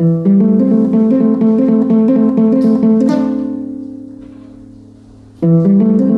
thank you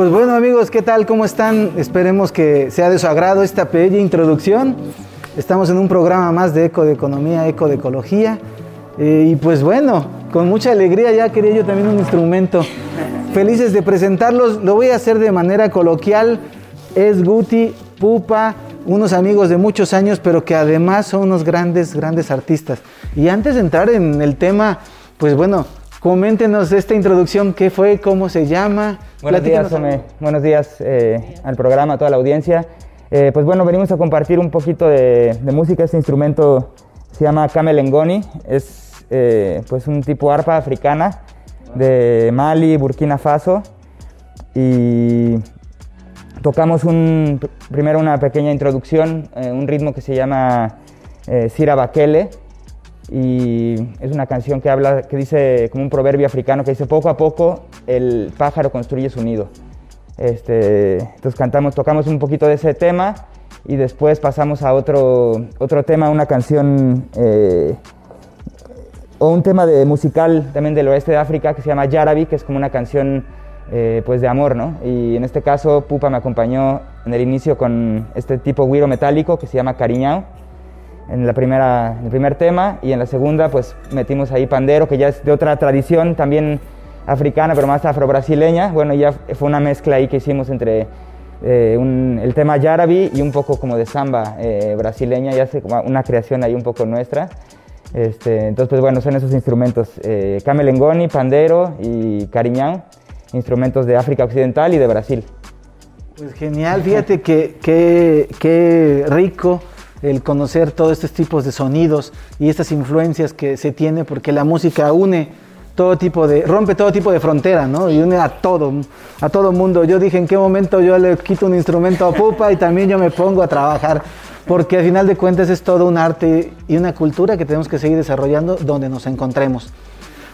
Pues bueno amigos, ¿qué tal? ¿Cómo están? Esperemos que sea de su agrado esta bella introducción. Estamos en un programa más de Eco de Economía, Eco de Ecología. Eh, y pues bueno, con mucha alegría ya quería yo también un instrumento. Felices de presentarlos. Lo voy a hacer de manera coloquial. Es Guti, Pupa, unos amigos de muchos años, pero que además son unos grandes, grandes artistas. Y antes de entrar en el tema, pues bueno, Coméntenos esta introducción, qué fue, cómo se llama. Buenos días, buenos días eh, al programa, a toda la audiencia. Eh, pues bueno, venimos a compartir un poquito de, música. Este instrumento se llama kamelengoni, es eh, pues un tipo arpa africana de Mali, Burkina Faso. Y tocamos un, primero una pequeña introducción, un ritmo que se llama Sira Bakele, y es una canción que habla, que dice como un proverbio africano que dice poco a poco el pájaro construye su nido. Este, entonces cantamos, tocamos un poquito de ese tema y después pasamos a otro, otro tema, una canción eh, o un tema de musical también del oeste de África que se llama Yarabi, que es como una canción eh, pues de amor, ¿no? Y en este caso Pupa me acompañó en el inicio con este tipo guiro metálico que se llama Cariñao en la primera, el primer tema y en la segunda pues metimos ahí pandero que ya es de otra tradición también africana pero más afro-brasileña. Bueno, ya fue una mezcla ahí que hicimos entre eh, el tema yarabi y un poco como de samba eh, brasileña, ya hace una creación ahí un poco nuestra. Este, entonces, pues bueno, son esos instrumentos, eh, camelengoni, pandero y cariñán, instrumentos de África Occidental y de Brasil. Pues genial, fíjate que, qué rico el conocer todos estos tipos de sonidos y estas influencias que se tiene, porque la música une todo tipo de, rompe todo tipo de frontera, ¿no? Y une a todo, a todo mundo. Yo dije, ¿en qué momento yo le quito un instrumento a Pupa y también yo me pongo a trabajar? Porque al final de cuentas es todo un arte y una cultura que tenemos que seguir desarrollando donde nos encontremos.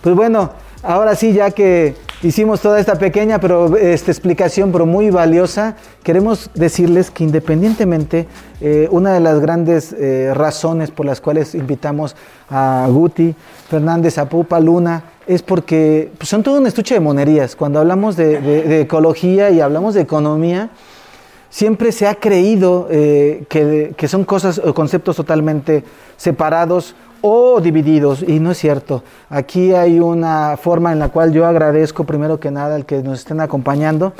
Pues bueno, ahora sí, ya que hicimos toda esta pequeña pero esta explicación, pero muy valiosa, queremos decirles que independientemente, eh, una de las grandes eh, razones por las cuales invitamos a Guti, Fernández, a Pupa, Luna, es porque pues, son todo un estuche de monerías. Cuando hablamos de, ecología y hablamos de economía, siempre se ha creído eh, que, que, son cosas o conceptos totalmente separados o divididos, y no es cierto. Aquí hay una forma en la cual yo agradezco primero que nada el que nos estén acompañando,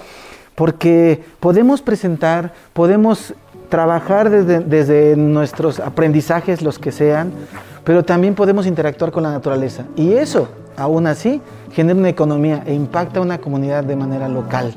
porque podemos presentar, podemos trabajar desde, desde nuestros aprendizajes, los que sean, pero también podemos interactuar con la naturaleza. Y eso, aún así, genera una economía e impacta a una comunidad de manera local.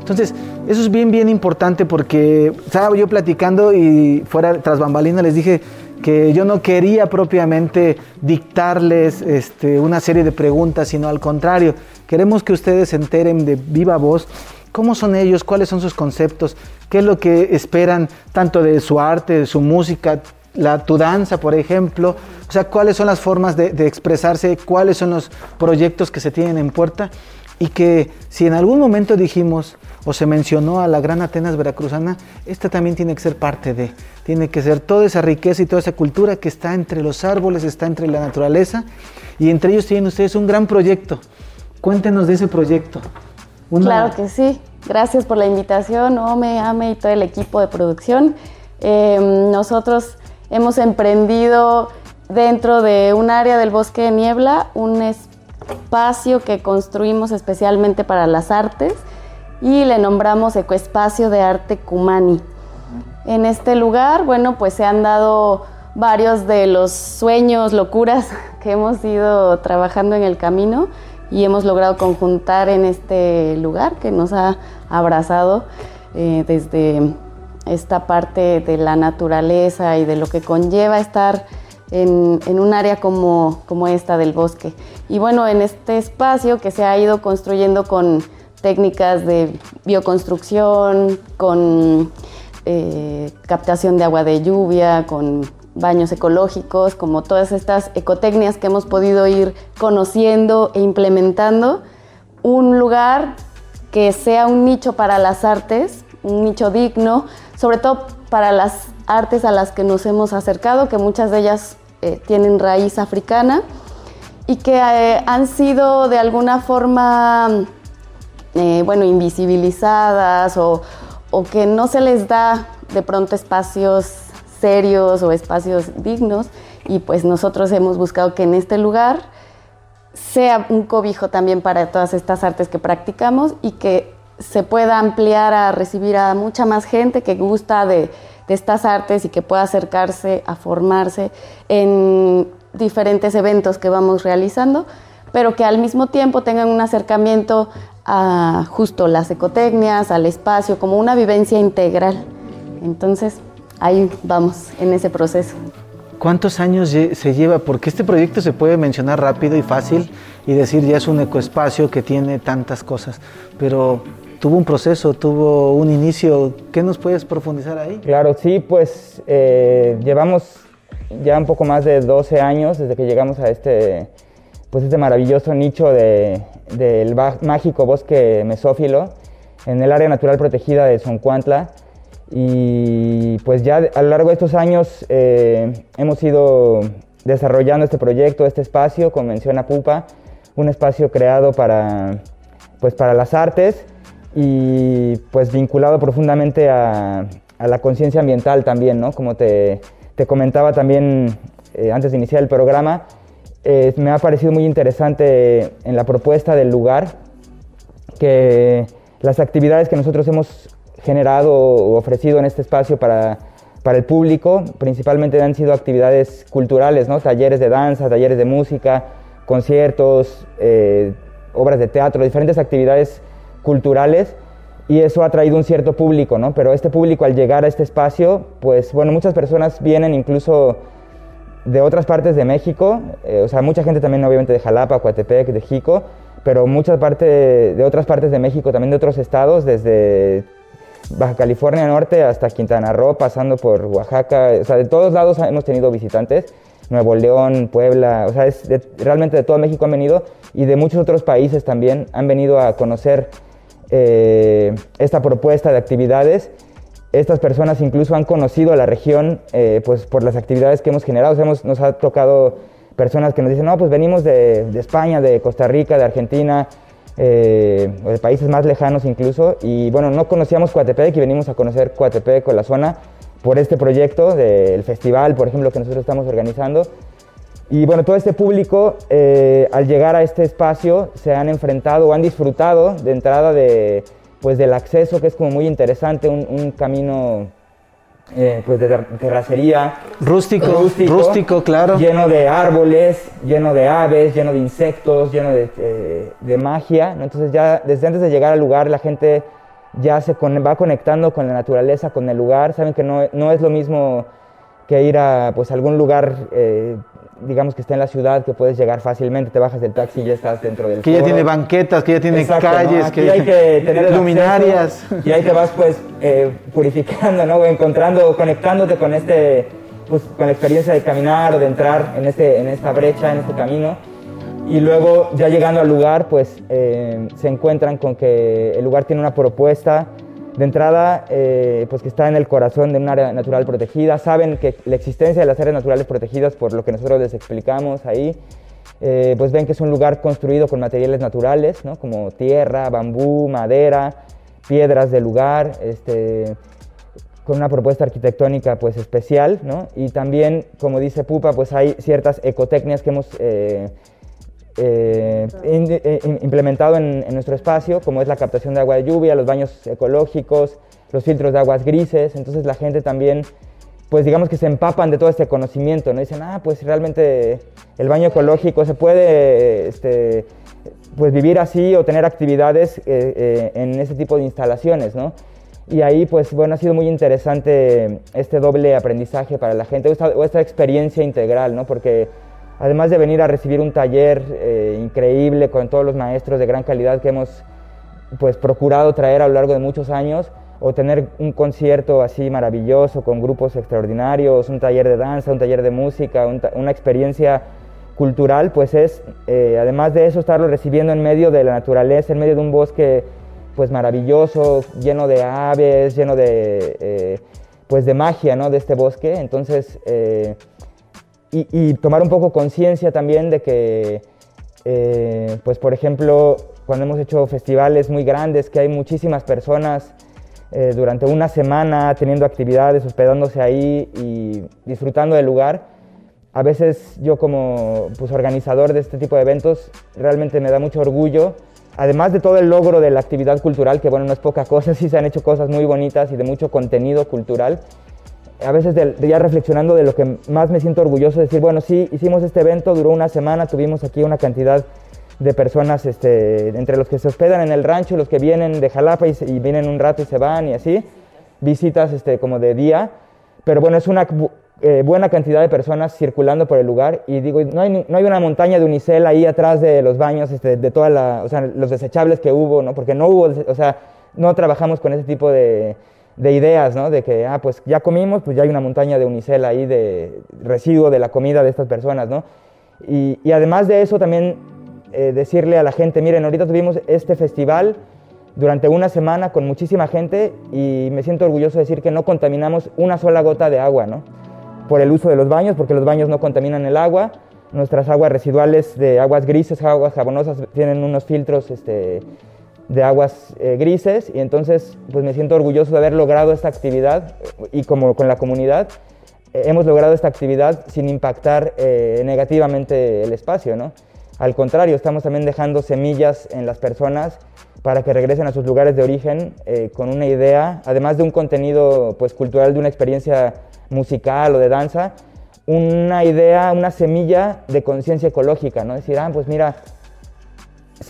Entonces, eso es bien, bien importante porque estaba yo platicando y fuera tras bambalina les dije, que yo no quería propiamente dictarles este, una serie de preguntas, sino al contrario, queremos que ustedes se enteren de viva voz cómo son ellos, cuáles son sus conceptos, qué es lo que esperan tanto de su arte, de su música, la, tu danza, por ejemplo, o sea, cuáles son las formas de, de expresarse, cuáles son los proyectos que se tienen en puerta y que si en algún momento dijimos o se mencionó a la gran Atenas veracruzana, esta también tiene que ser parte de, tiene que ser toda esa riqueza y toda esa cultura que está entre los árboles, está entre la naturaleza y entre ellos tienen ustedes un gran proyecto. Cuéntenos de ese proyecto. Claro que sí. Gracias por la invitación, Ome, Ame y todo el equipo de producción. Em, nosotros hemos emprendido dentro de un área del bosque de niebla un espacio que construimos especialmente para las artes y le nombramos Ecoespacio de Arte Cumani. En este lugar, bueno, pues se han dado varios de los sueños, locuras que hemos ido trabajando en el camino y hemos logrado conjuntar en este lugar que nos ha abrazado eh, desde esta parte de la naturaleza y de lo que conlleva estar en, en, un área como, como esta del bosque. Y bueno, en este espacio que se ha ido construyendo con técnicas de bioconstrucción, con eh, captación de agua de lluvia, con baños ecológicos, como todas estas ecotecnias que hemos podido ir conociendo e implementando, un lugar que sea un nicho para las artes, un nicho digno, sobre todo para las artes a las que nos hemos acercado, que muchas de ellas eh, tienen raíz africana y que eh, han sido de alguna forma eh, bueno, invisibilizadas o, que no se les da de pronto espacios serios o espacios dignos. Y pues nosotros hemos buscado que en este lugar sea un cobijo también para todas estas artes que practicamos y que se pueda ampliar a recibir a mucha más gente que gusta de estas artes y que pueda acercarse a formarse en diferentes eventos que vamos realizando, pero que al mismo tiempo tengan un acercamiento a justo las ecotecnias, al espacio, como una vivencia integral. Entonces, ahí vamos en ese proceso. ¿Cuántos años se lleva? Porque este proyecto se puede mencionar rápido y fácil y decir ya es un ecoespacio que tiene tantas cosas, pero tuvo un proceso, tuvo un inicio. ¿Qué nos puedes profundizar ahí? Claro, sí, pues eh, llevamos ya un poco más de 12 años desde que llegamos a este, pues este maravilloso nicho de, del mágico bosque mesófilo en el área natural protegida de Soncuantla. Y pues ya a lo largo de estos años eh, hemos ido desarrollando este proyecto, este espacio, como menciona Pupa, un espacio creado para, pues para las artes y pues vinculado profundamente a, la conciencia ambiental también, ¿no? Como te, comentaba también eh, antes de iniciar el programa, eh, me ha parecido muy interesante en la propuesta del lugar que las actividades que nosotros hemos generado o ofrecido en este espacio para, para el público principalmente han sido actividades culturales, ¿no? talleres de danza, talleres de música, conciertos, eh, obras de teatro, diferentes actividades culturales y eso ha traído un cierto público, ¿no? Pero este público al llegar a este espacio, pues bueno, muchas personas vienen incluso de otras partes de México, eh, o sea, mucha gente también obviamente de Jalapa, Coatepec, de Jico, pero muchas partes de otras partes de México, también de otros estados, desde Baja California Norte hasta Quintana Roo, pasando por Oaxaca, o sea, de todos lados hemos tenido visitantes, Nuevo León, Puebla, o sea, es realmente de todo México han venido y de muchos otros países también han venido a conocer eh, esta propuesta de actividades. Estas personas incluso han conocido a la región eh, pues por las actividades que hemos generado. hemos, nos ha tocado personas que nos dicen, no, pues venimos de, España, de Costa Rica, de Argentina, eh, de países más lejanos incluso, y bueno, no conocíamos Coatepec y venimos a conocer Coatepec o la zona por este proyecto del festival, por ejemplo, que nosotros estamos organizando. Y bueno, todo este público, eh, al llegar a este espacio, se han enfrentado o han disfrutado de entrada de, pues, del acceso, que es como muy interesante, un camino eh, pues de terracería. Rústico, rústico, claro. Lleno de árboles, lleno de aves, lleno de insectos, lleno de, eh, de magia. Entonces ya desde antes de llegar al lugar la gente ya se va conectando con la naturaleza, con el lugar. Saben que no, no es lo mismo que ir a pues, algún lugar eh, digamos que está en la ciudad, que puedes llegar fácilmente, te bajas del taxi y ya estás dentro del Que ya tiene banquetas, que ya tiene calles, que hay que tener luminarias. y ahí te vas pues eh, purificando, ¿no? encontrando, conectándote con este, pues con la experiencia de caminar o de entrar en, este, en esta brecha, en este camino. Y luego ya llegando al lugar, pues eh, se encuentran con que el lugar tiene una propuesta de entrada, eh, pues que está en el corazón de un área natural protegida, saben que la existencia de las áreas naturales protegidas, por lo que nosotros les explicamos ahí, eh, pues ven que es un lugar construido con materiales naturales, ¿no? como tierra, bambú, madera, piedras del lugar, este, con una propuesta arquitectónica pues especial, ¿no? y también, como dice Pupa, pues hay ciertas ecotecnias que hemos eh, eh, eh implementado en, nuestro espacio, como es la captación de agua de lluvia, los baños ecológicos, los filtros de aguas grises. Entonces la gente también, pues digamos que se empapan de todo este conocimiento, ¿no? Dicen, ah, pues realmente el baño ecológico se puede este, pues vivir así o tener actividades eh, eh, en ese tipo de instalaciones, ¿no? Y ahí, pues bueno, ha sido muy interesante este doble aprendizaje para la gente, o esta, o esta experiencia integral, ¿no? Porque además de venir a recibir un taller eh, increíble con todos los maestros de gran calidad que hemos pues, procurado traer a lo largo de muchos años, o tener un concierto así maravilloso con grupos extraordinarios, un taller de danza, un taller de música, una experiencia cultural, pues es, eh, además de eso, estarlo recibiendo en medio de la naturaleza, en medio de un bosque pues maravilloso, lleno de aves, lleno de, eh, pues de magia, ¿no? De este bosque. Entonces, y, tomar un poco conciencia también de que, eh, pues por ejemplo, cuando hemos hecho festivales muy grandes, que hay muchísimas personas eh, durante una semana teniendo actividades, hospedándose ahí y disfrutando del lugar, a veces yo como pues, organizador de este tipo de eventos realmente me da mucho orgullo, además de todo el logro de la actividad cultural, que bueno, no es poca cosa, sí se han hecho cosas muy bonitas y de mucho contenido cultural, a veces ya reflexionando de lo que más me siento orgulloso, de decir, bueno, sí, hicimos este evento, duró una semana, tuvimos aquí una cantidad de personas, este, entre los que se hospedan en el rancho, los que vienen de Jalapa y, vienen un rato y se van y así, visitas este, como de día, pero bueno, es una eh, buena cantidad de personas circulando por el lugar y digo, no hay, no hay una montaña de unicel ahí atrás de los baños, este, de toda la, o sea, los desechables que hubo, ¿no? Porque no hubo, o sea, no trabajamos con ese tipo de, de ideas, ¿no? De que, ah, pues ya comimos, pues ya hay una montaña de unicel ahí de residuo de la comida de estas personas, ¿no? Y, además de eso también eh, decirle a la gente, miren, ahorita tuvimos este festival durante una semana con muchísima gente y me siento orgulloso de decir que no contaminamos una sola gota de agua, ¿no? Por el uso de los baños, porque los baños no contaminan el agua. Nuestras aguas residuales de aguas grises, aguas jabonosas, tienen unos filtros este, de aguas eh, grises y entonces pues me siento orgulloso de haber logrado esta actividad y como con la comunidad eh, hemos logrado esta actividad sin impactar eh, negativamente el espacio, ¿no? Al contrario, estamos también dejando semillas en las personas para que regresen a sus lugares de origen con una idea, además de un contenido pues, cultural, de una experiencia musical o de danza, una idea, una semilla de conciencia ecológica, ¿no? Decir, ah, pues mira,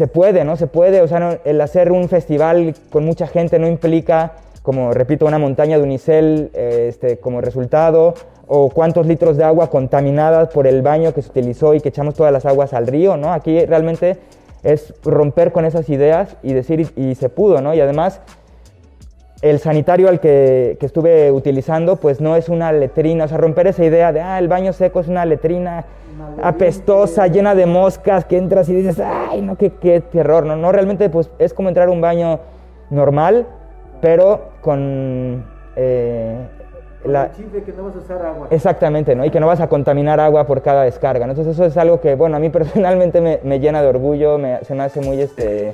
se puede, ¿no? Se puede, o sea, el hacer un festival con mucha gente no implica, como repito, una montaña de unicel eh, este, como resultado, o cuántos litros de agua contaminadas por el baño que se utilizó y que echamos todas las aguas al río, ¿no? Aquí realmente es romper con esas ideas y decir, y, se pudo, ¿no? Y además, el sanitario al que, que, estuve utilizando, pues no es una letrina, o sea, romper esa idea de, ah, el baño seco es una letrina apestosa, llena de moscas, que entras y dices, ay, no, qué, qué terror, ¿no? No, realmente, pues es como entrar a un baño normal, pero con eh, la, que no vas a usar agua. Exactamente, ¿no? Y que no vas a contaminar agua por cada descarga. Entonces eso es algo que, bueno, a mí personalmente me, me llena de orgullo, me, se me hace muy, este,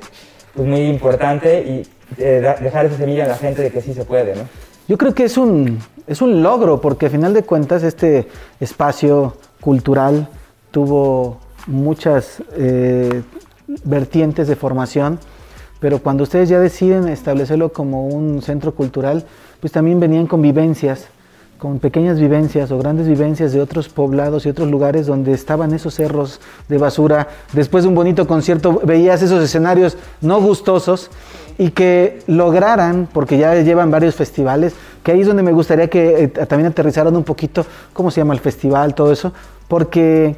pues muy importante y eh, dejar esa semilla en la gente de que sí se puede, ¿no? Yo creo que es un, es un logro, porque a final de cuentas este espacio cultural tuvo muchas eh, vertientes de formación, pero cuando ustedes ya deciden establecerlo como un centro cultural, pues también venían convivencias con pequeñas vivencias o grandes vivencias de otros poblados y otros lugares donde estaban esos cerros de basura. Después de un bonito concierto veías esos escenarios no gustosos y que lograran, porque ya llevan varios festivales, que ahí es donde me gustaría que eh, también aterrizaran un poquito cómo se llama el festival, todo eso, porque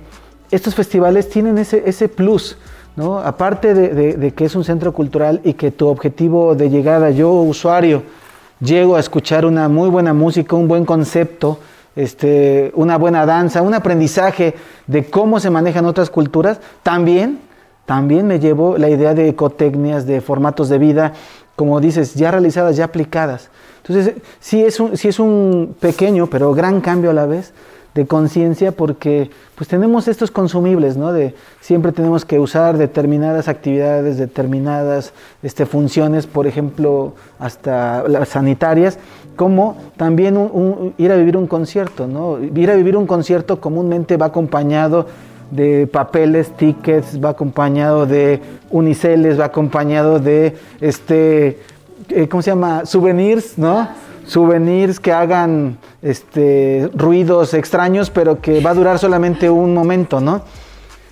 estos festivales tienen ese, ese plus. ¿no? Aparte de, de que es un centro cultural y que tu objetivo de llegada, yo usuario, llego a escuchar una muy buena música, un buen concepto, este, una buena danza, un aprendizaje de cómo se manejan otras culturas, también, también me llevo la idea de ecotecnias, de formatos de vida, como dices, ya realizadas, ya aplicadas. Entonces, sí es un, sí es un pequeño, pero gran cambio a la vez, de conciencia porque pues tenemos estos consumibles, ¿no? De siempre tenemos que usar determinadas actividades, determinadas este, funciones, por ejemplo, hasta las sanitarias, como también ir a vivir un concierto, ¿no? Ir a vivir un concierto comúnmente va acompañado de papeles, tickets, va acompañado de uniceles, va acompañado de este, eh, ¿cómo se llama? Souvenirs, ¿no? souvenirs que hagan este, ruidos extraños, pero que va a durar solamente un momento, ¿no?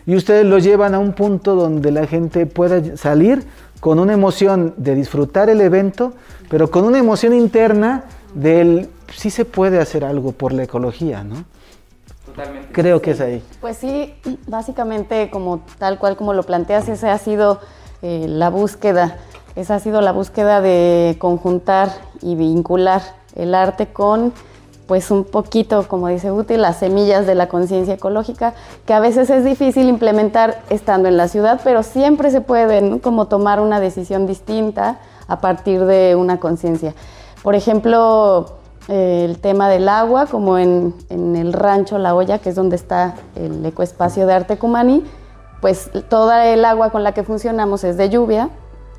Y ustedes lo llevan a un punto donde la gente pueda salir con una emoción de disfrutar el evento, pero con una emoción interna del sí se puede hacer algo por la ecología, ¿no? Totalmente. Creo que es ahí. Pues sí, básicamente como tal cual como lo planteas, esa ha sido eh, la búsqueda esa ha sido la búsqueda de conjuntar y vincular el arte con pues un poquito, como dice útil las semillas de la conciencia ecológica, que a veces es difícil implementar estando en la ciudad, pero siempre se puede como tomar una decisión distinta a partir de una conciencia. Por ejemplo, el tema del agua, como en, en, el rancho La Olla, que es donde está el ecoespacio de arte Cumani, pues toda el agua con la que funcionamos es de lluvia,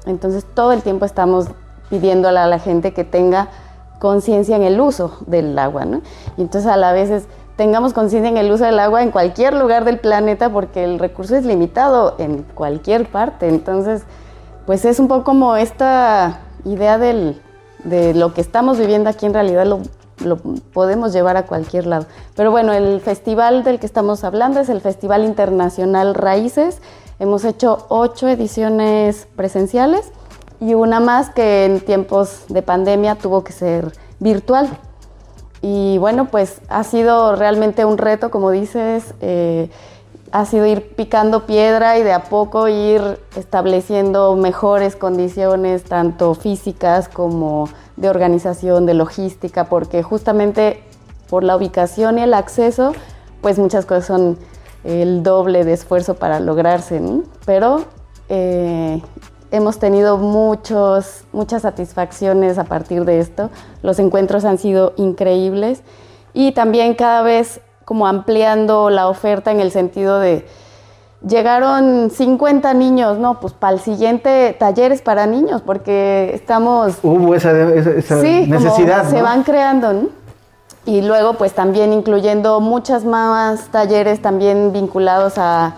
entonces todo el tiempo estamos pidiéndole a la gente que tenga conciencia en el uso del agua, ¿no? Y entonces a la vez tengamos conciencia en el uso del agua en cualquier lugar del planeta porque el recurso es limitado en cualquier parte. Entonces, pues es un poco como esta idea de lo que estamos viviendo aquí en realidad lo, podemos llevar a cualquier lado. Pero bueno, el festival del que estamos hablando es el Festival Internacional Raíces Hemos hecho ocho ediciones presenciales y una más que en tiempos de pandemia tuvo que ser virtual. Y bueno, pues ha sido realmente un reto, como dices, eh, ha sido ir picando piedra y de a poco ir estableciendo mejores condiciones, tanto físicas como de organización, de logística, porque justamente por la ubicación y el acceso, pues muchas cosas son el doble de esfuerzo para lograrse, pero eh, hemos tenido muchos, muchas satisfacciones a partir de esto. Los encuentros han sido increíbles y también cada vez como ampliando la oferta en el sentido de llegaron 50 niños, no, pues para el siguiente talleres para niños, porque estamos... Hubo esa, necesidad. se van creando, ¿no? Y luego pues también incluyendo muchas más talleres también vinculados a,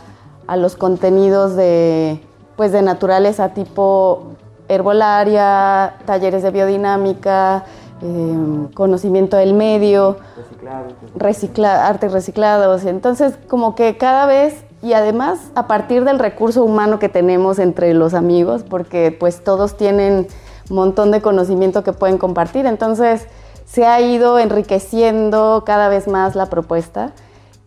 a los contenidos de, pues de naturaleza tipo herbolaria, talleres de biodinámica, Em, conocimiento del medio, recicla, artes reciclados. Entonces, como que cada vez, y además a partir del recurso humano que tenemos entre los amigos, porque pues todos tienen un montón de conocimiento que pueden compartir, entonces se ha ido enriqueciendo cada vez más la propuesta.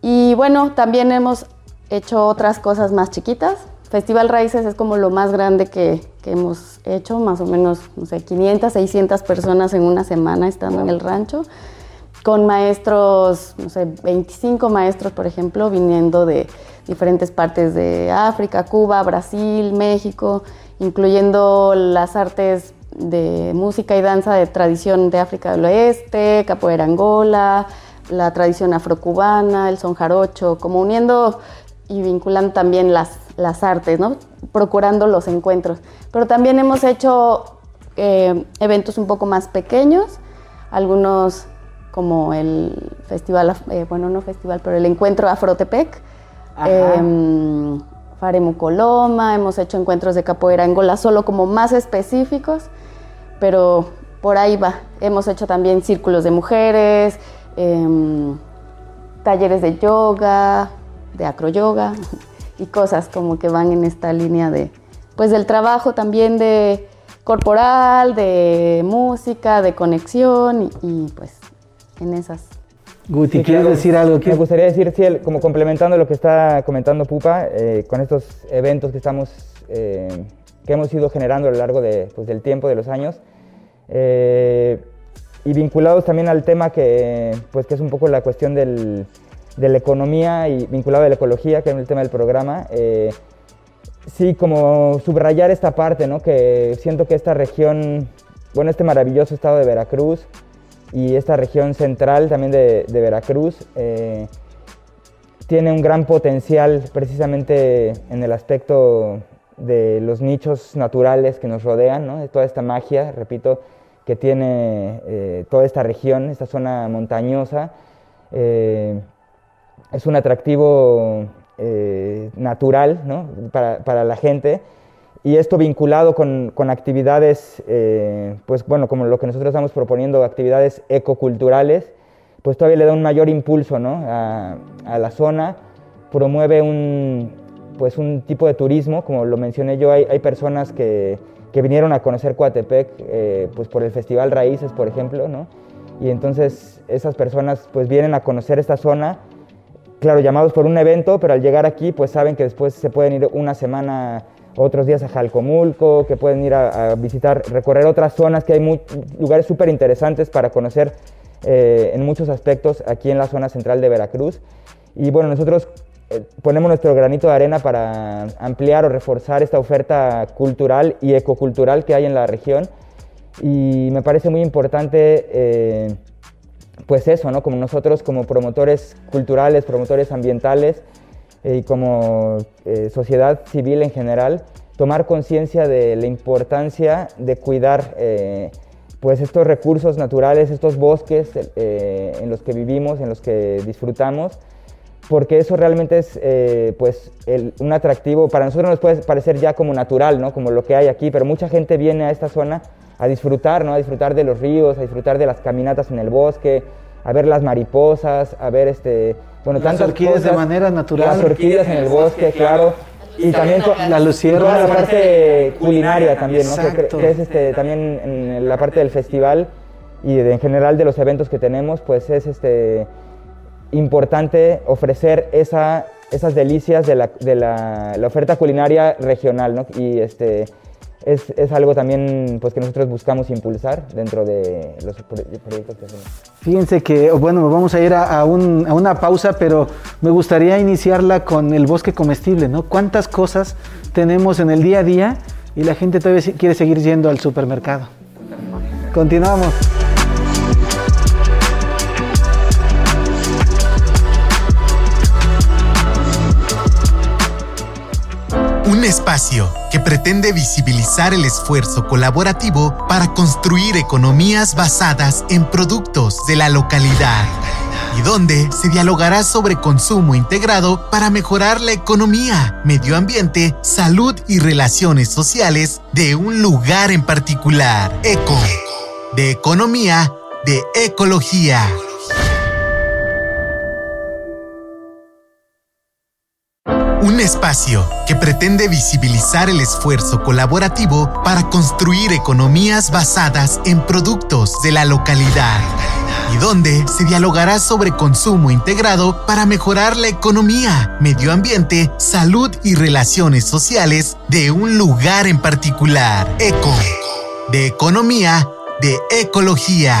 Y bueno, también hemos hecho otras cosas más chiquitas, Festival Raíces es como lo más grande que, hemos hecho, más o menos, no sé, 500, 600 personas en una semana estando en el rancho, con maestros, no sé, 25 maestros, por ejemplo, viniendo de diferentes partes de África, Cuba, Brasil, México, incluyendo las artes de música y danza de tradición de África del Oeste, capoeira Angola, la tradición afrocubana, el son jarocho, como uniendo y vinculando también las, las artes, ¿no? procurando los encuentros. Pero también hemos hecho eh, eventos un poco más pequeños, algunos como el festival, eh, bueno, no festival, pero el encuentro Afrotepec, eh, Faremo Coloma, hemos hecho encuentros de capoeira Angola solo como más específicos, pero por ahí va. Hemos hecho también círculos de mujeres, em, talleres de yoga, de acroyoga y cosas como que van en esta línea de, pues del trabajo también de corporal, de música, de conexión y, pues en esas. Guti, ¿quieres decir algo? Me gustaría decir, sí, como complementando lo que está comentando Pupa, eh, con estos eventos que estamos, eh, que hemos ido generando a lo largo de, pues, del tiempo, de los años, eh, y vinculados también al tema que, pues, que es un poco la cuestión del, de la economía y vinculado a la ecología, que es el tema del programa. Eh, sí, como subrayar esta parte, ¿no? Que siento que esta región, bueno, este maravilloso estado de Veracruz y esta región central también de, Veracruz, eh, tiene un gran potencial precisamente en el aspecto de los nichos naturales que nos rodean, ¿no? de toda esta magia, repito, que tiene eh, toda esta región, esta zona montañosa es un atractivo eh, natural para, la gente. Y esto vinculado con, actividades, eh, pues bueno, como lo que nosotros estamos proponiendo, actividades ecoculturales, pues todavía le da un mayor impulso a, la zona, promueve un, pues un tipo de turismo, como lo mencioné yo, hay, hay personas que, que, vinieron a conocer Coatepec eh, pues por el Festival Raíces, por ejemplo, ¿no? y entonces esas personas pues vienen a conocer esta zona, claro, llamados por un evento, pero al llegar aquí, pues saben que después se pueden ir una semana, otros días a Jalcomulco, que pueden ir a, visitar, recorrer otras zonas, que hay lugares súper interesantes para conocer eh, en muchos aspectos aquí en la zona central de Veracruz. Y bueno, nosotros eh, ponemos nuestro granito de arena para ampliar o reforzar esta oferta cultural y ecocultural que hay en la región. Y me parece muy importante eh, pues eso, ¿no? Como nosotros como promotores culturales, promotores ambientales eh, y como eh, sociedad civil en general, tomar conciencia de la importancia de cuidar eh, pues estos recursos naturales, estos bosques en los que vivimos, en los que disfrutamos, porque eso realmente es pues un atractivo, para nosotros nos puede parecer ya como natural, ¿no? como lo que hay aquí, pero mucha gente viene a esta zona a disfrutar, ¿no? A disfrutar de los ríos, a disfrutar de las caminatas en el bosque, a ver las mariposas, a ver este, bueno, las tantas orquídeas de manera natural. Las orquídeas en el bosque, claro. Y también la lucierna. la parte culinaria también, ¿no? Que, es este, también en la parte del festival y en general de los eventos que tenemos, pues es este importante ofrecer esa esas delicias de la, de la, la oferta culinaria regional, ¿no? Y este, es, es, algo también pues, que nosotros buscamos impulsar dentro de los proyectos que hacemos. Fíjense que, bueno, vamos a ir a, a, un, a, una pausa, pero me gustaría iniciarla con el bosque comestible, ¿no? ¿Cuántas cosas tenemos en el día a día y la gente todavía quiere seguir yendo al supermercado? Continuamos. Un espacio que pretende visibilizar el esfuerzo colaborativo para construir economías basadas en productos de la localidad y donde se dialogará sobre consumo integrado para mejorar la economía, medio ambiente, salud y relaciones sociales de un lugar en particular. Eco, de economía, de ecología. Espacio que pretende visibilizar el esfuerzo colaborativo para construir economías basadas en productos de la localidad y donde se dialogará sobre consumo integrado para mejorar la economía, medio ambiente, salud y relaciones sociales de un lugar en particular. Eco, de economía, de ecología.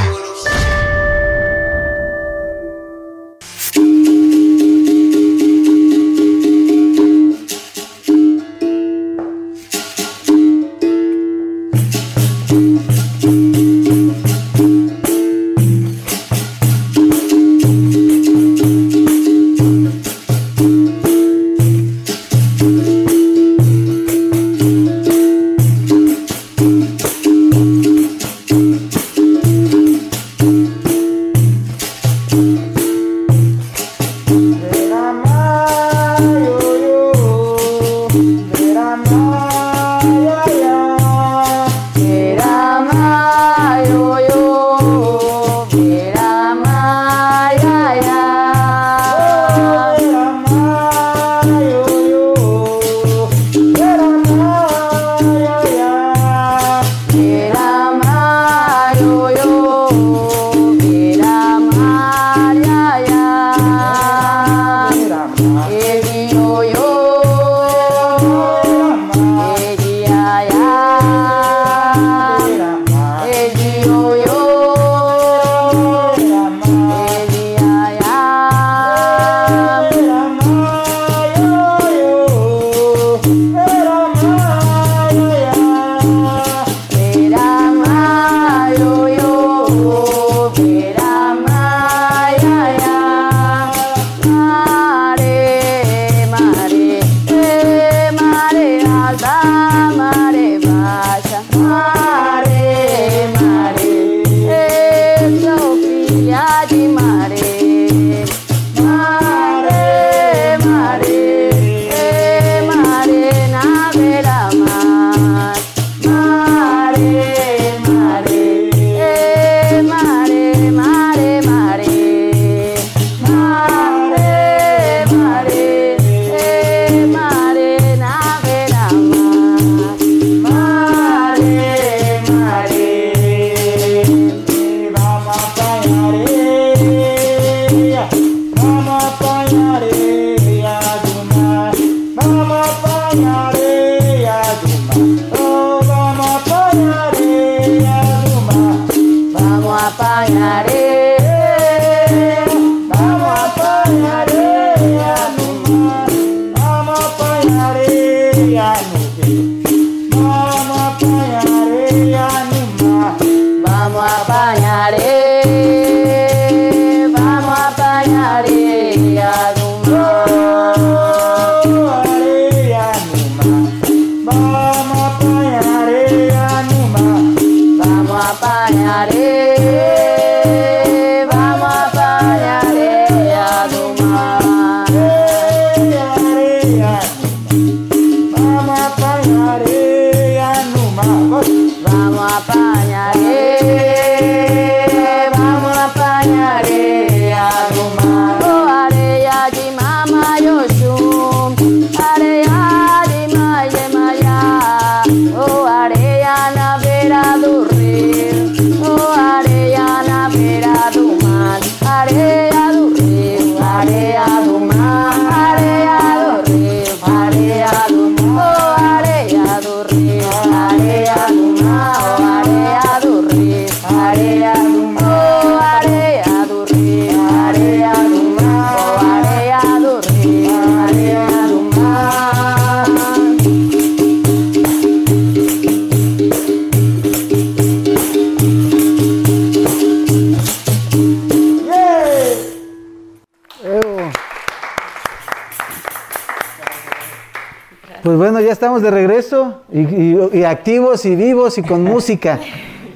Regreso y, activos y vivos y con música.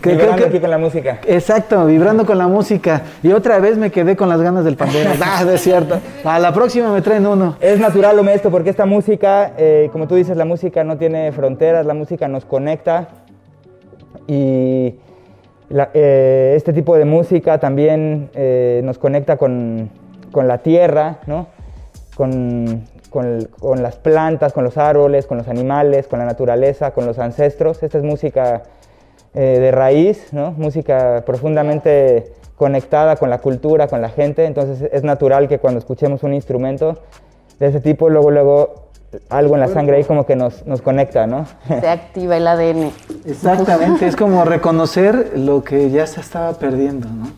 vibrando aquí con la música. Exacto, vibrando con la música. Y otra vez me quedé con las ganas del pandero. ah, es cierto. A la próxima me traen uno. Es natural, lo esto, porque esta música, eh, como tú dices, la música no tiene fronteras, la música nos conecta. Y eh, este tipo de música también eh, nos conecta con, con la tierra, ¿no? Con, con, con, las plantas, con los árboles, con los animales, con la naturaleza, con los ancestros. Esta es música eh, de raíz, ¿no? música profundamente conectada con la cultura, con la gente. Entonces es natural que cuando escuchemos un instrumento de ese tipo, luego, luego algo en la sangre ahí como que nos, nos conecta, ¿no? Se activa el ADN. Exactamente, es como reconocer lo que ya se estaba perdiendo, ¿no?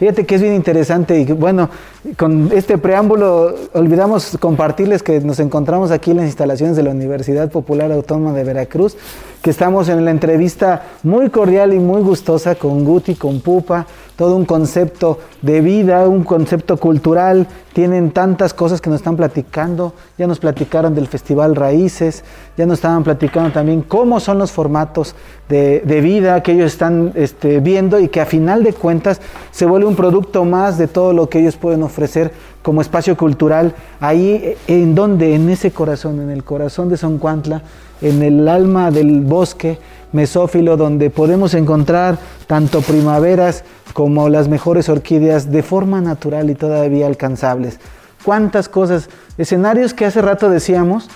Fíjate que es bien interesante y bueno, con este preámbulo olvidamos compartirles que nos encontramos aquí en las instalaciones de la Universidad Popular Autónoma de Veracruz, que estamos en la entrevista muy cordial y muy gustosa con Guti, con Pupa, todo un concepto de vida, un concepto cultural, tienen tantas cosas que nos están platicando, ya nos platicaron del Festival Raíces, ya nos estaban platicando también cómo son los formatos de, vida que ellos están este, viendo y que a final de cuentas se vuelve un producto más de todo lo que ellos pueden ofrecer como espacio cultural, ahí en donde, en ese corazón, en el corazón de Soncuantla, en el alma del bosque mesófilo, donde podemos encontrar tanto primaveras, como las mejores orquídeas de forma natural y todavía alcanzables. ¿Cuántas cosas? Escenarios que hace rato decíamos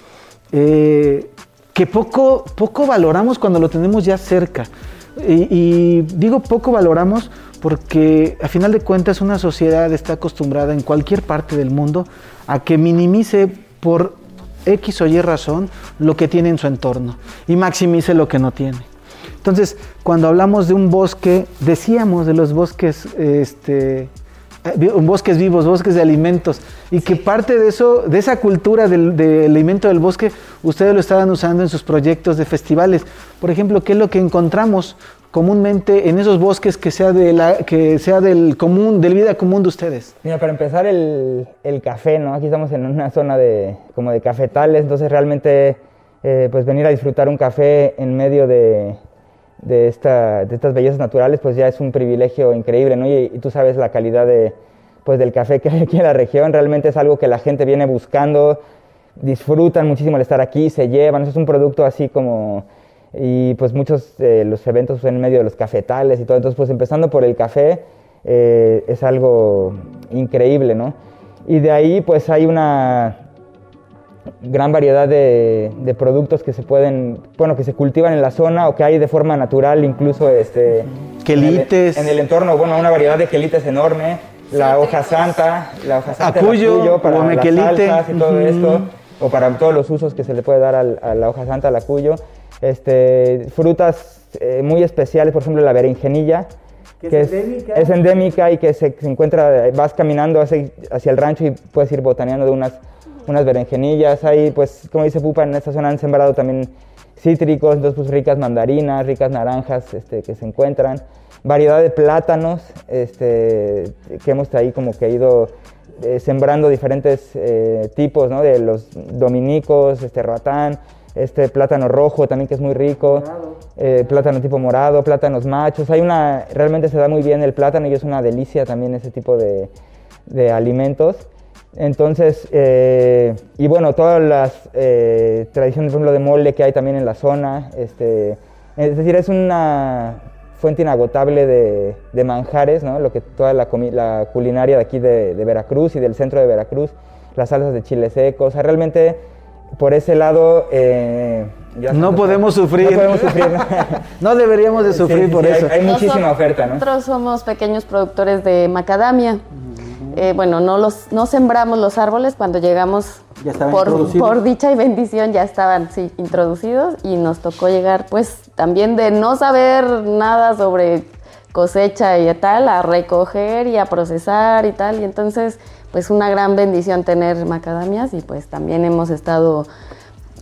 eh, que poco, poco valoramos cuando lo tenemos ya cerca. Y, y, digo poco valoramos porque a final de cuentas una sociedad está acostumbrada en cualquier parte del mundo a que minimice por X o Y razón lo que tiene en su entorno y maximice lo que no tiene. Entonces, cuando hablamos de un bosque, decíamos de los bosques, este, eh, bosques vivos, bosques de alimentos, y que parte de eso, de esa cultura del, alimento del bosque, ustedes lo estaban usando en sus proyectos de festivales. Por ejemplo, ¿qué es lo que encontramos comúnmente en esos bosques que sea, de la, que sea del común, del vida común de ustedes? Mira, para empezar el, café, ¿no? Aquí estamos en una zona de, como de cafetales, entonces realmente eh, pues venir a disfrutar un café en medio de, de, esta, de estas bellezas naturales, pues ya es un privilegio increíble, ¿no? Y, tú sabes la calidad de, pues del café que hay aquí en la región, realmente es algo que la gente viene buscando, disfrutan muchísimo el estar aquí, se llevan, es un producto así como... Y pues muchos de los eventos son en medio de los cafetales y todo, entonces pues empezando por el café eh, es algo increíble, ¿no? Y de ahí pues hay una, gran variedad de, productos que se pueden, bueno, que se cultivan en la zona o que hay de forma natural, incluso este... Quelites. En el, entorno, bueno, una variedad de quelites enorme, la hoja santa, la hoja santa acuyo, para las salsas y todo esto, o para todos los usos que se le puede dar a la hoja santa, al acuyo. Este, frutas eh, muy especiales, por ejemplo, la berenjenilla, que es, endémica. es, endémica y que se, encuentra, vas caminando hacia, hacia el rancho y puedes ir botaneando de unas unas berenjenillas, hay pues como dice Pupa, en esta zona han sembrado también cítricos, entonces pues ricas mandarinas, ricas naranjas este, que se encuentran, variedad de plátanos este, que hemos ahí como que ido eh, sembrando diferentes eh, tipos, ¿no? de los dominicos, este ratán, este plátano rojo también que es muy rico, eh, plátano tipo morado, plátanos machos, hay una, realmente se da muy bien el plátano y es una delicia también ese tipo de, de alimentos. Entonces, eh, y bueno, todas las eh, tradiciones, por ejemplo, de mole que hay también en la zona, este, es decir, es una fuente inagotable de, manjares, ¿no? Lo que toda la, la culinaria de aquí de, Veracruz y del centro de Veracruz, las salsas de chile seco, o sea, realmente por ese lado... Eh, no podemos sufrir. No podemos sufrir. no deberíamos de sufrir por eso. Hay, muchísima oferta, ¿no? Nosotros somos pequeños productores de macadamia. Eh, bueno, no, los, no sembramos los árboles cuando llegamos por, por, dicha y bendición ya estaban sí, introducidos y nos tocó llegar pues también de no saber nada sobre cosecha y tal, a recoger y a procesar y tal. Y entonces pues una gran bendición tener macadamias y pues también hemos estado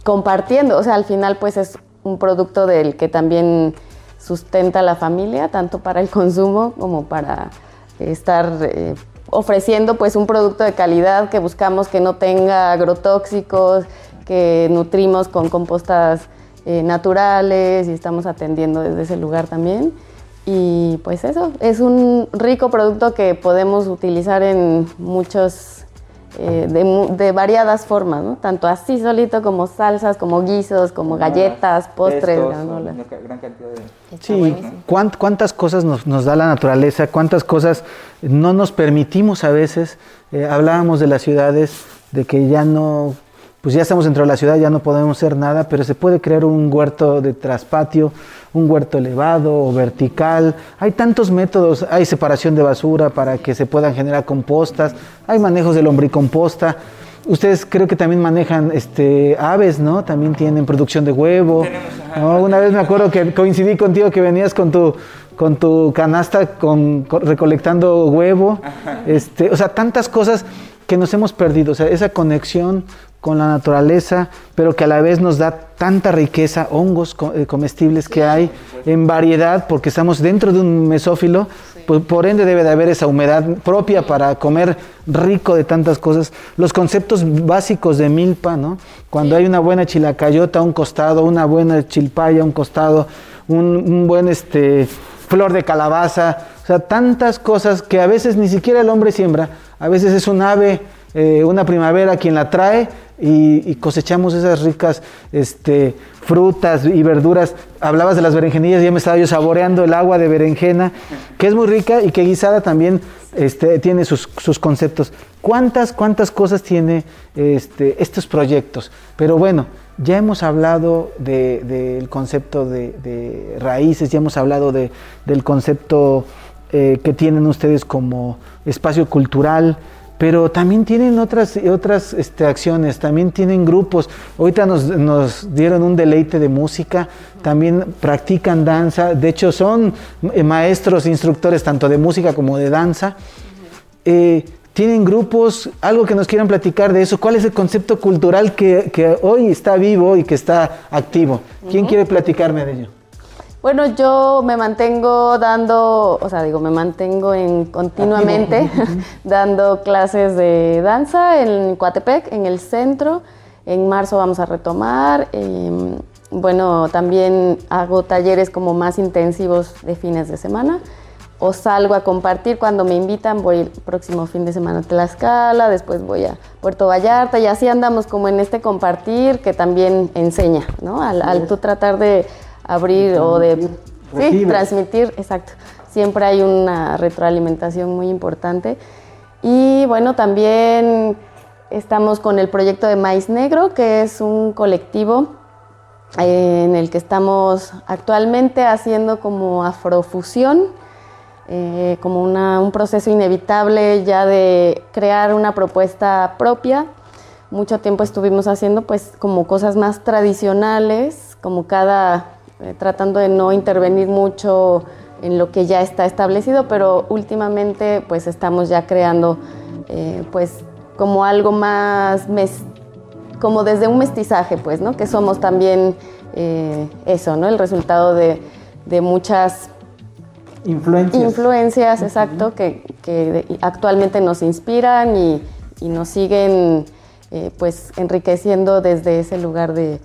compartiendo. O sea, al final pues es un producto del que también sustenta la familia, tanto para el consumo como para estar... Eh, ofreciendo pues un producto de calidad que buscamos que no tenga agrotóxicos, que nutrimos con compostas eh, naturales y estamos atendiendo desde ese lugar también. Y pues eso, es un rico producto que podemos utilizar en muchos, eh, de, variadas formas, ¿no? Tanto así solito como salsas, como guisos, como galletas, postres, granolas. Gran cantidad de... Sí, ¿cuántas cosas nos, da la naturaleza? ¿Cuántas cosas no nos permitimos a veces? Eh, hablábamos de las ciudades, de que ya no pues ya estamos dentro de la ciudad, ya no podemos hacer nada, pero se puede crear un huerto de traspatio, un huerto elevado o vertical. Hay tantos métodos, hay separación de basura para que se puedan generar compostas, hay manejos de lombricomposta. Ustedes creo que también manejan este, aves, ¿no? También tienen producción de huevo. Una vez me acuerdo que coincidí contigo que venías con tu, con tu canasta con, recolectando huevo. Este, o sea, tantas cosas que nos hemos perdido. O sea, esa conexión con la naturaleza, pero que a la vez nos da tanta riqueza, hongos eh, comestibles que hay en variedad, porque estamos dentro de un mesófilo, pues, por ende debe de haber esa humedad propia para comer rico de tantas cosas. Los conceptos básicos de milpa, ¿no? Cuando hay una buena chilacayota a un costado, una buena chilpaya a un costado, un, buen este, flor de calabaza, o sea, tantas cosas que a veces ni siquiera el hombre siembra, a veces es un ave, eh, una primavera quien la trae y, cosechamos esas ricas este, frutas y verduras. Hablabas de las berenjenillas, ya me estaba yo saboreando el agua de berenjena, que es muy rica y que guisada también este, tiene sus, conceptos. ¿Cuántas, cuántas cosas tiene este, estos proyectos? Pero bueno, ya hemos hablado del concepto de, raíces, ya hemos hablado del concepto eh, que tienen ustedes como espacio cultural, pero también tienen otras, otras este, acciones, también tienen grupos. Ahorita nos, dieron un deleite de música, también practican danza, de hecho son eh, maestros, instructores tanto de música como de danza. Eh, tienen grupos, algo que nos quieran platicar de eso. ¿Cuál es el concepto cultural que, hoy está vivo y que está activo? ¿Quién quiere platicarme de ello? Bueno, yo me mantengo dando, o sea, digo, me mantengo en continuamente dando clases de danza en Coatepec, en el centro. En marzo vamos a retomar. Em, bueno, también hago talleres como más intensivos de fines de semana. O salgo a compartir cuando me invitan. Voy el próximo fin de semana a Tlaxcala, después voy a Puerto Vallarta y así andamos como en este compartir que también enseña, ¿no? Al, al tú tratar de abrir o de sí, transmitir, exacto. Siempre hay una retroalimentación muy importante. Y bueno, también estamos con el proyecto de Maíz Negro, que es un colectivo eh, en el que estamos actualmente haciendo como afrofusión, eh, como un proceso inevitable ya de crear una propuesta propia. Mucho tiempo estuvimos haciendo pues como cosas más tradicionales, como cada eh, tratando de no intervenir mucho en lo que ya está establecido, pero últimamente pues estamos ya creando eh, pues como algo más, como desde un mestizaje pues, ¿no? Que somos también eh, eso, ¿no? El resultado de, muchas influencias, influencias exacto, que, actualmente nos inspiran y, nos siguen pues enriqueciendo desde ese lugar de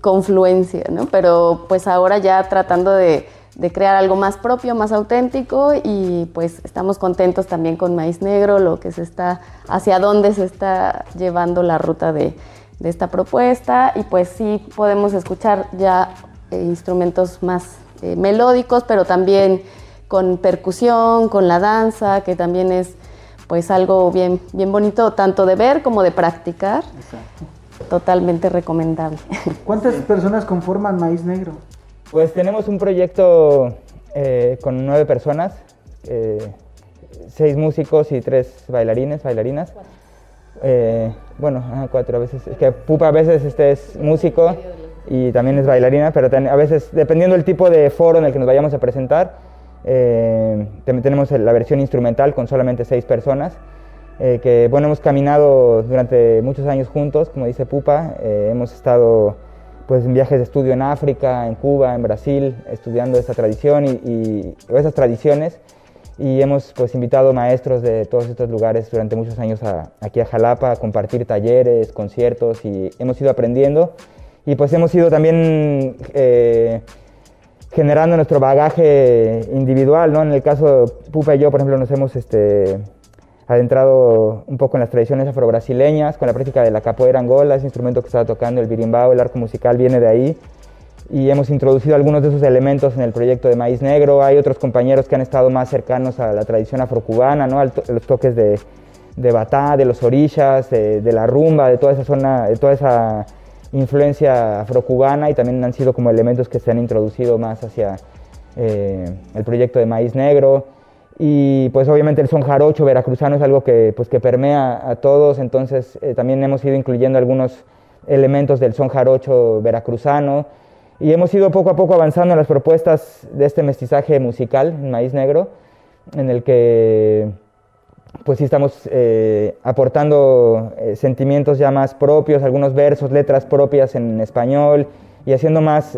confluencia, ¿no? Pero pues ahora ya tratando de, crear algo más propio, más auténtico y pues estamos contentos también con Maíz Negro, lo que se está, hacia dónde se está llevando la ruta de, esta propuesta y pues sí podemos escuchar ya eh, instrumentos más eh, melódicos, pero también con percusión, con la danza, que también es pues algo bien, bien bonito tanto de ver como de practicar. Exacto totalmente recomendable. ¿Cuántas personas conforman Maíz Negro? Pues tenemos un proyecto eh, con nueve personas, eh, seis músicos y tres bailarines, bailarinas. Eh, bueno, cuatro a veces. Es que Pupa a veces este es músico y también es bailarina, pero a veces, dependiendo del tipo de foro en el que nos vayamos a presentar, también tenemos la versión instrumental con solamente seis personas. Eh, que bueno, hemos caminado durante muchos años juntos, como dice Pupa, eh, hemos estado pues en viajes de estudio en África, en Cuba, en Brasil, estudiando esa tradición y, esas tradiciones y hemos pues invitado maestros de todos estos lugares durante muchos años aquí a Jalapa a compartir talleres, conciertos y hemos ido aprendiendo y pues hemos ido también eh, generando nuestro bagaje individual, ¿no? En el caso Pupa y yo, por ejemplo, nos hemos este, adentrado un poco en las tradiciones afro-brasileñas con la práctica de la capoeira angola, ese instrumento que estaba tocando, el birimbao, el arco musical viene de ahí y hemos introducido algunos de esos elementos en el proyecto de Maíz Negro. Hay otros compañeros que han estado más cercanos a la tradición afrocubana, ¿no? los toques de, de batá, de los orillas, de, la rumba, de toda esa zona, de toda esa influencia afrocubana y también han sido como elementos que se han introducido más hacia eh, el proyecto de Maíz Negro. Y pues obviamente el son jarocho veracruzano es algo que, pues, que permea a todos, entonces eh, también hemos ido incluyendo algunos elementos del son jarocho veracruzano. Y hemos ido poco a poco avanzando en las propuestas de este mestizaje musical, Maíz Negro, en el que pues sí estamos eh, aportando eh, sentimientos ya más propios, algunos versos, letras propias en español y haciendo más,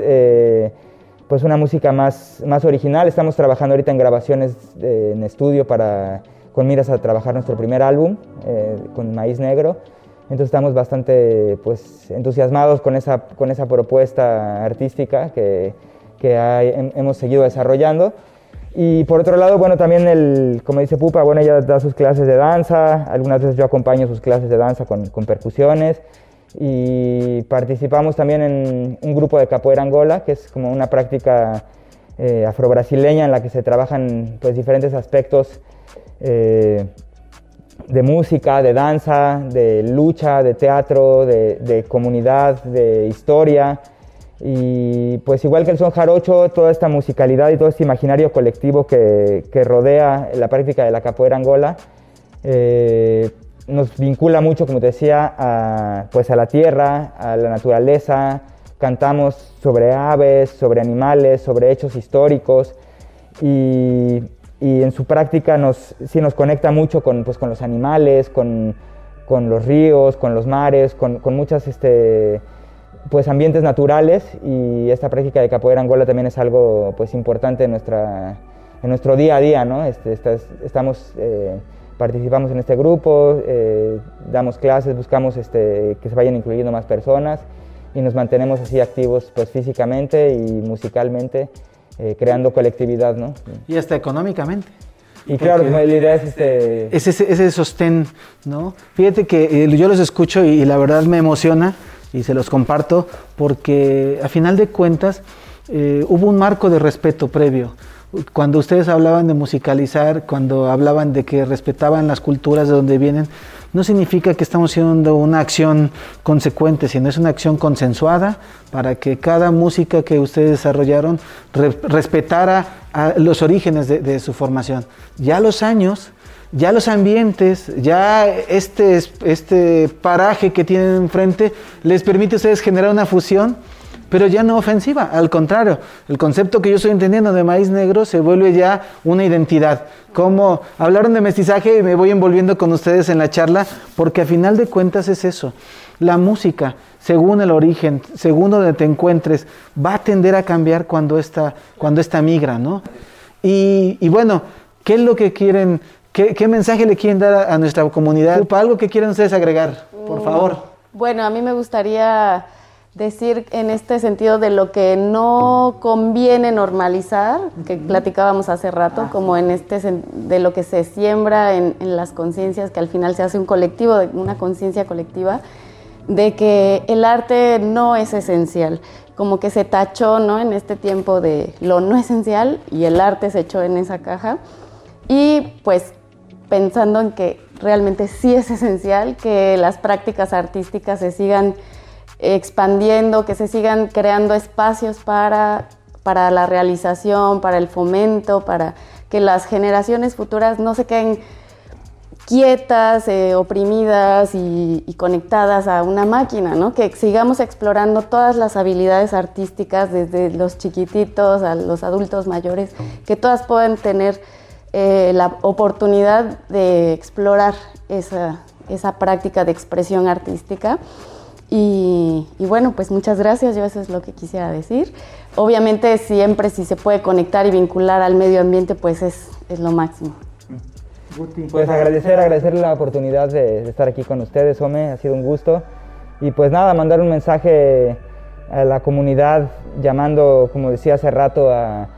pues una música más, más original. Estamos trabajando ahorita en grabaciones en estudio para, con miras a trabajar nuestro primer álbum con Maíz Negro. Entonces estamos bastante pues, entusiasmados con esa, con esa propuesta artística que, que hemos seguido desarrollando. Y por otro lado, bueno, también, el, como dice Pupa, bueno, ella da sus clases de danza, algunas veces yo acompaño sus clases de danza con, con percusiones y participamos también en un grupo de capoeira angola, que es como una práctica eh, afrobrasileña en la que se trabajan pues, diferentes aspectos eh, de música, de danza, de lucha, de teatro, de, comunidad, de historia. Y pues igual que el son jarocho, toda esta musicalidad y todo este imaginario colectivo que, rodea la práctica de la capoeira angola eh, nos vincula mucho, como te decía, a, pues a la tierra, a la naturaleza. Cantamos sobre aves, sobre animales, sobre hechos históricos y en su práctica nos, sí nos conecta mucho con, pues, con los animales, con, con, los ríos, con los mares, con, con muchos este, pues, ambientes naturales y esta práctica de capoeira angola también es algo pues, importante en, nuestra, en nuestro día a día. ¿no? Este, estamos, eh, participamos en este grupo, eh, damos clases, buscamos este, que se vayan incluyendo más personas y nos mantenemos así activos pues, físicamente y musicalmente eh, creando colectividad, ¿no? Y hasta económicamente. Y claro, la idea es este... Ese, ese sostén, ¿no? Fíjate que eh, yo los escucho y, la verdad me emociona y se los comparto porque a final de cuentas eh, hubo un marco de respeto previo. Cuando ustedes hablaban de musicalizar, cuando hablaban de que respetaban las culturas de donde vienen, no significa que estamos haciendo una acción consecuente, sino es una acción consensuada para que cada música que ustedes desarrollaron respetara los orígenes de, su formación. Ya los años, ya los ambientes, ya este, este paraje que tienen enfrente les permite a ustedes generar una fusión pero ya no ofensiva, al contrario, el concepto que yo estoy entendiendo de maíz negro se vuelve ya una identidad. Como hablaron de mestizaje y me voy envolviendo con ustedes en la charla, porque a final de cuentas es eso. La música, según el origen, según donde te encuentres, va a tender a cambiar cuando esta, cuando esta migra, ¿no? Y, bueno, ¿qué es lo que quieren, qué, qué mensaje le quieren dar a, nuestra comunidad? ¿Algo que quieren ustedes agregar, por mm, favor? Bueno, a mí me gustaría decir en este sentido de lo que no conviene normalizar, que platicábamos hace rato, como en este de lo que se siembra en, las conciencias, que al final se hace un colectivo, una conciencia colectiva, de que el arte no es esencial, como que se tachó ¿no? en este tiempo de lo no esencial y el arte se echó en esa caja. Y pues pensando en que realmente sí es esencial que las prácticas artísticas se sigan expandiendo, que se sigan creando espacios para, para la realización, para el fomento, para que las generaciones futuras no se queden quietas, eh, oprimidas y, conectadas a una máquina, ¿no? que sigamos explorando todas las habilidades artísticas, desde los chiquititos a los adultos mayores, que todas puedan tener eh, la oportunidad de explorar esa, esa práctica de expresión artística Y, bueno, pues muchas gracias, yo eso es lo que quisiera decir. Obviamente siempre si se puede conectar y vincular al medio ambiente, pues es, es lo máximo. Pues agradecer, agradecer la oportunidad de, estar aquí con ustedes, Ome, ha sido un gusto. Y pues nada, mandar un mensaje a la comunidad llamando, como decía hace rato, a,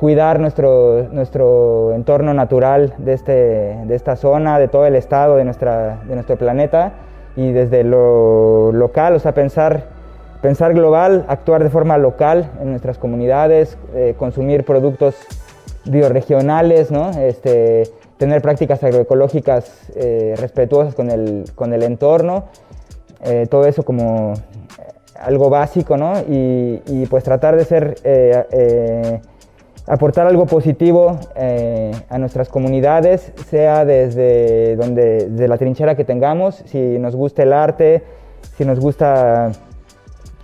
cuidar nuestro, nuestro entorno natural de, este, de esta zona, de todo el estado, de, nuestra, de nuestro planeta y desde lo local, o sea, pensar, pensar global, actuar de forma local en nuestras comunidades, eh, consumir productos bioregionales, ¿no? Este, tener prácticas agroecológicas eh, respetuosas con el, con el entorno, eh, todo eso como algo básico, ¿no? Y, pues tratar de ser, aportar algo positivo a nuestras comunidades, sea desde donde, de la trinchera que tengamos, si nos gusta el arte, si nos gusta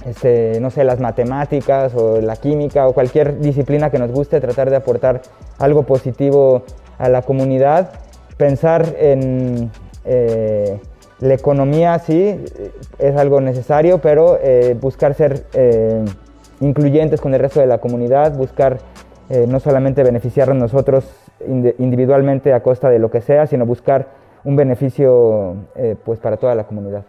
este, no sé, las matemáticas o la química o cualquier disciplina que nos guste, tratar de aportar algo positivo a la comunidad, pensar en eh, la economía, sí, es algo necesario, pero eh, buscar ser eh, incluyentes con el resto de la comunidad, buscar no solamente beneficiarnos nosotros individualmente a costa de lo que sea, sino buscar un beneficio pues para toda la comunidad.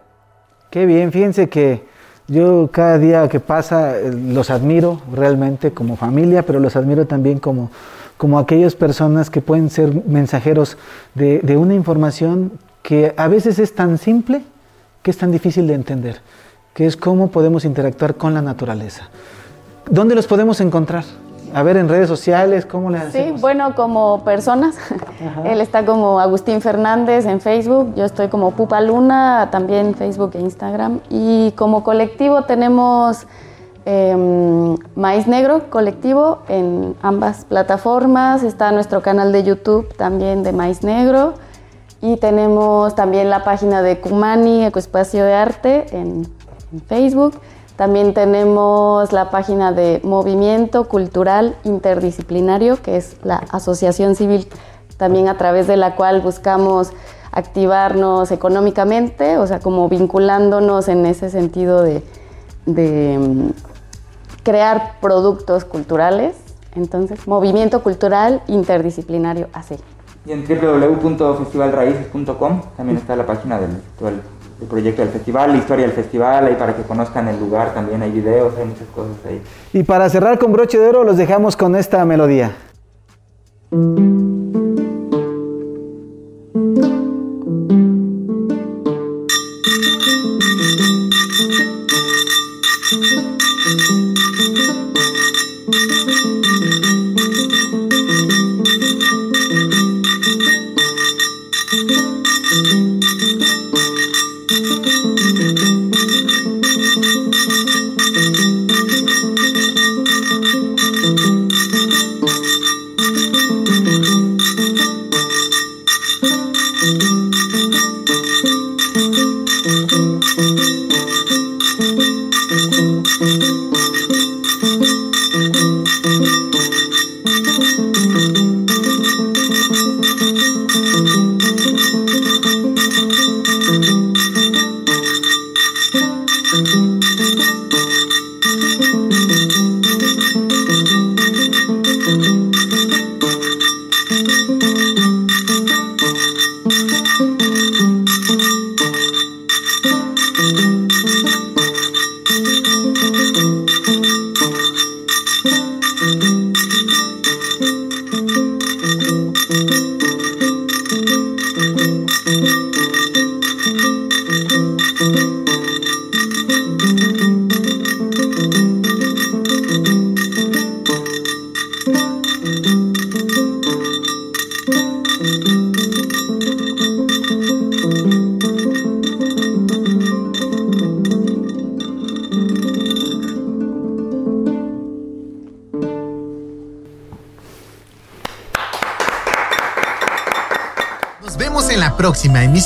Qué bien, fíjense que yo cada día que pasa los admiro realmente como familia, pero los admiro también como como aquellas personas que pueden ser mensajeros de, de una información que a veces es tan simple que es tan difícil de entender, que es cómo podemos interactuar con la naturaleza. ¿Dónde los podemos encontrar? A ver, en redes sociales, ¿cómo le hacemos? Sí, bueno, como personas. Él está como Agustín Fernández en Facebook, yo estoy como Pupa Luna, también Facebook e Instagram. Y como colectivo tenemos Em, Maíz Negro Colectivo en ambas plataformas. Está nuestro canal de YouTube también de Maíz Negro. Y tenemos también la página de Kumani, Ecoespacio de Arte, en, Facebook. También tenemos la página de Movimiento Cultural Interdisciplinario, que es la asociación civil también a través de la cual buscamos activarnos económicamente, o sea, como vinculándonos en ese sentido de crear productos culturales. Entonces, movimiento cultural interdisciplinario así. Y en www.festivalraíces.com también está la página del, proyecto del festival, la historia del festival, ahí para que conozcan el lugar también hay videos, hay muchas cosas ahí. Y para cerrar con broche de oro, los dejamos con esta melodía.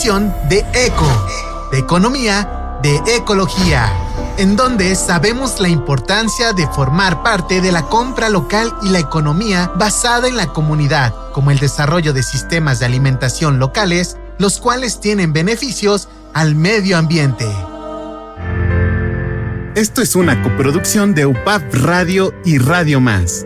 De ECO, de economía, de ecología, en donde sabemos la importancia de formar parte de la compra local y la economía basada en la comunidad, como el desarrollo de sistemas de alimentación locales, los cuales tienen beneficios al medio ambiente. Esto es una coproducción de UPAP Radio y Radio Más.